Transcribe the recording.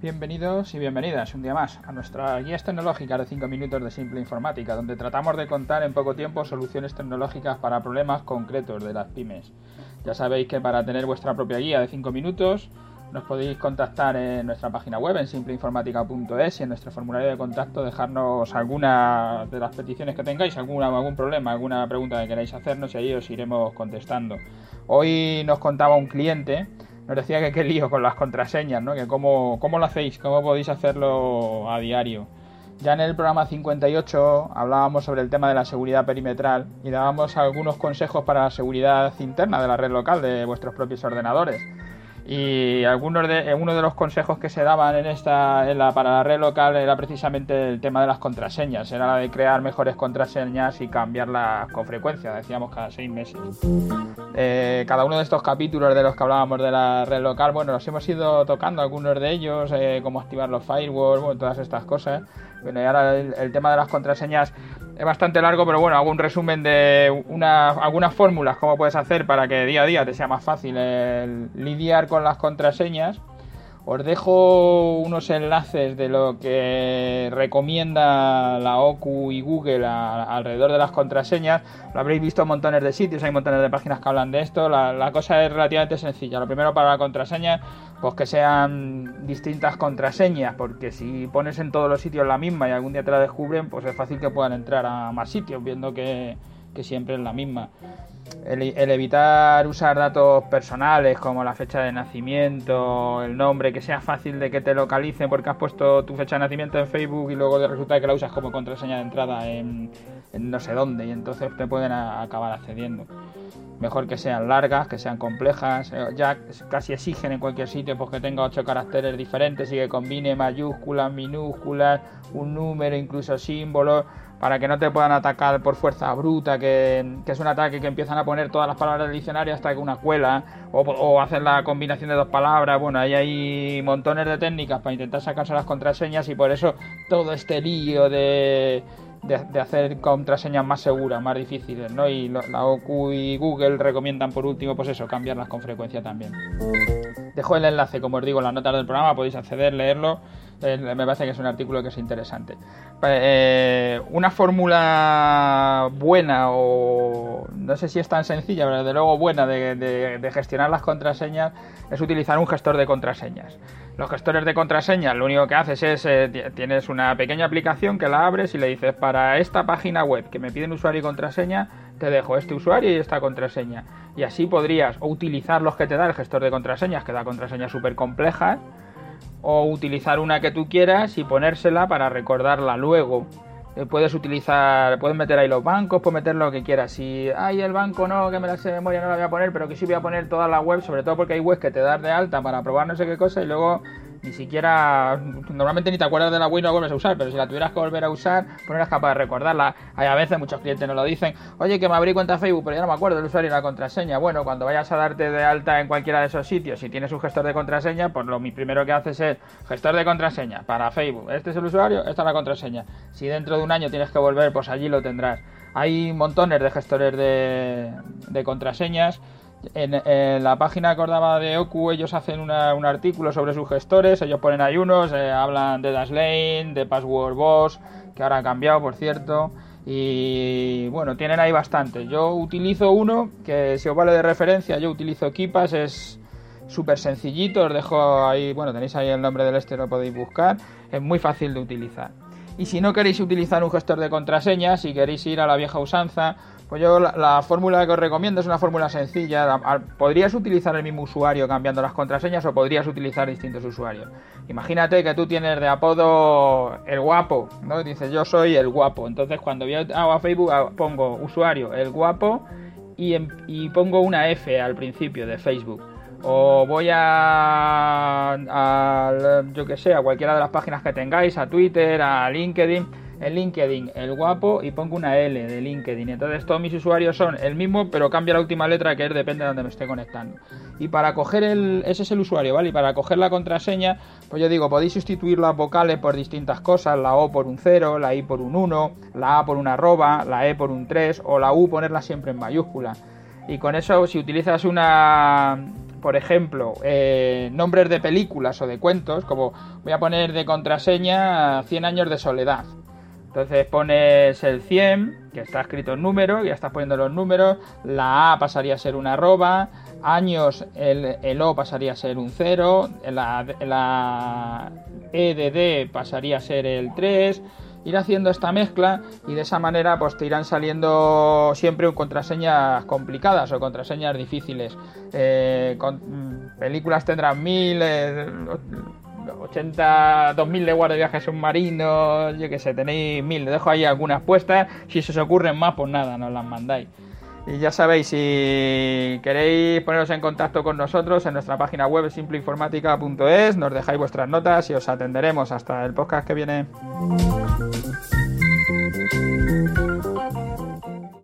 Bienvenidos y bienvenidas un día más a nuestra guía tecnológica de 5 minutos de simple informática, donde tratamos de contar en poco tiempo soluciones tecnológicas para problemas concretos de las pymes. Ya sabéis que para tener vuestra propia guía de 5 minutos nos podéis contactar en nuestra página web en simpleinformática.es y en nuestro formulario de contacto dejarnos alguna de las peticiones que tengáis, alguna, algún problema, alguna pregunta que queráis hacernos y ahí os iremos contestando. Hoy nos contaba un cliente nos decía que qué lío con las contraseñas, ¿no? Que cómo, cómo lo hacéis, cómo podéis hacerlo a diario. Ya en el programa 58 hablábamos sobre el tema de la seguridad perimetral y dábamos algunos consejos para la seguridad interna de la red local de vuestros propios ordenadores. Y algunos de, uno de los consejos que se daban en esta, en la, para la red local era precisamente el tema de las contraseñas. Era la de crear mejores contraseñas y cambiarlas con frecuencia, decíamos cada seis meses. Eh, cada uno de estos capítulos de los que hablábamos de la red local, bueno, los hemos ido tocando, algunos de ellos, eh, cómo activar los firewalls, bueno, todas estas cosas. Bueno, y ahora el, tema de las contraseñas es bastante largo, pero bueno, hago un resumen de una, algunas fórmulas, cómo puedes hacer para que día a día te sea más fácil lidiar con las contraseñas. Os dejo unos enlaces de lo que recomienda la OCU y Google alrededor de las contraseñas. Lo habréis visto en montones de sitios, hay montones de páginas que hablan de esto. La, la cosa es relativamente sencilla. Lo primero para la contraseña pues que sean distintas contraseñas, porque si pones en todos los sitios la misma y algún día te la descubren, pues es fácil que puedan entrar a más sitios, viendo que, siempre es la misma. El, evitar usar datos personales como la fecha de nacimiento, el nombre, que sea fácil de que te localicen porque has puesto tu fecha de nacimiento en Facebook y luego resulta que la usas como contraseña de entrada en, no sé dónde y entonces te pueden acabar accediendo mejor que sean largas, que sean complejas, eh, ya casi exigen en cualquier sitio pues que tenga ocho caracteres diferentes y que combine mayúsculas, minúsculas, un número, incluso símbolos, para que no te puedan atacar por fuerza bruta, que, es un ataque que empiezan a poner todas las palabras del diccionario hasta que una cuela, o, o hacen la combinación de dos palabras, bueno, ahí hay montones de técnicas para intentar sacarse las contraseñas y por eso todo este lío de de, hacer contraseñas más seguras, más difíciles, ¿no? Y la OQ y Google recomiendan por último, pues eso, cambiarlas con frecuencia también. Dejo el enlace, como os digo, en las notas del programa, podéis acceder, leerlo. Eh, me parece que es un artículo que es interesante. Eh, una fórmula buena o no sé si es tan sencilla, pero desde luego buena de gestionar las contraseñas es utilizar un gestor de contraseñas. Los gestores de contraseñas lo único que haces es, eh, tienes una pequeña aplicación que la abres y le dices, para esta página web que me piden usuario y contraseña, te dejo este usuario y esta contraseña. Y así podrías utilizar los que te da el gestor de contraseñas, que da contraseñas súper complejas, o utilizar una que tú quieras y ponérsela para recordarla luego. Eh, puedes utilizar, puedes meter ahí los bancos, puedes meter lo que quieras. Si hay el banco no, que me la sé de memoria, no la voy a poner, pero que sí voy a poner toda la web, sobre todo porque hay webs que te das de alta para probar no sé qué cosa y luego ni siquiera, normalmente ni te acuerdas de la y no vuelves a usar, pero si la tuvieras que volver a usar, pues no eras capaz de recordarla. Hay a veces muchos clientes nos lo dicen, oye, que me abrí cuenta Facebook, pero ya no me acuerdo del usuario y la contraseña. Bueno, cuando vayas a darte de alta en cualquiera de esos sitios, si tienes un gestor de contraseña, pues lo primero que haces es gestor de contraseña para Facebook. Este es el usuario, esta es la contraseña. Si dentro de un año tienes que volver, pues allí lo tendrás. Hay montones de gestores de, de contraseñas. En, la página acordaba de Oku ellos hacen un artículo sobre sus gestores, ellos ponen ahí unos, eh, hablan de Dashlane, de Password Boss, que ahora ha cambiado por cierto, y bueno, tienen ahí bastante. Yo utilizo uno que si os vale de referencia, yo utilizo Keepas, es súper sencillito, os dejo ahí, bueno, tenéis ahí el nombre del este, lo podéis buscar, es muy fácil de utilizar. Y si no queréis utilizar un gestor de contraseñas, si queréis ir a la vieja usanza, pues yo la, fórmula que os recomiendo es una fórmula sencilla. Podrías utilizar el mismo usuario cambiando las contraseñas o podrías utilizar distintos usuarios. Imagínate que tú tienes de apodo el guapo, ¿no? Dices yo soy el guapo. Entonces cuando voy a Facebook pongo usuario el guapo y, y pongo una F al principio de Facebook. O voy a, a yo que sé, a cualquiera de las páginas que tengáis, a Twitter, a LinkedIn en LinkedIn el guapo y pongo una L de LinkedIn. Entonces todos mis usuarios son el mismo, pero cambia la última letra que es depende de donde me esté conectando. Y para coger el, ese es el usuario, ¿vale? Y para coger la contraseña, pues yo digo, podéis sustituir las vocales por distintas cosas, la O por un 0, la I por un 1, la A por una arroba, la E por un 3 o la U ponerla siempre en mayúscula. Y con eso, si utilizas una por ejemplo, eh, nombres de películas o de cuentos, como voy a poner de contraseña 100 años de soledad. Entonces pones el 100, que está escrito en número, ya estás poniendo los números, la A pasaría a ser una arroba, años el, O pasaría a ser un 0, la, la E de D pasaría a ser el 3, ir haciendo esta mezcla y de esa manera pues te irán saliendo siempre contraseñas complicadas o contraseñas difíciles. Eh, mm, películas tendrán mil, eh, 80, 2000 de de viaje submarino, yo que sé, tenéis mil, dejo ahí algunas puestas, si se os ocurren más pues nada, nos las mandáis. Y ya sabéis, si queréis poneros en contacto con nosotros en nuestra página web simpleinformática.es, nos dejáis vuestras notas y os atenderemos hasta el podcast que viene.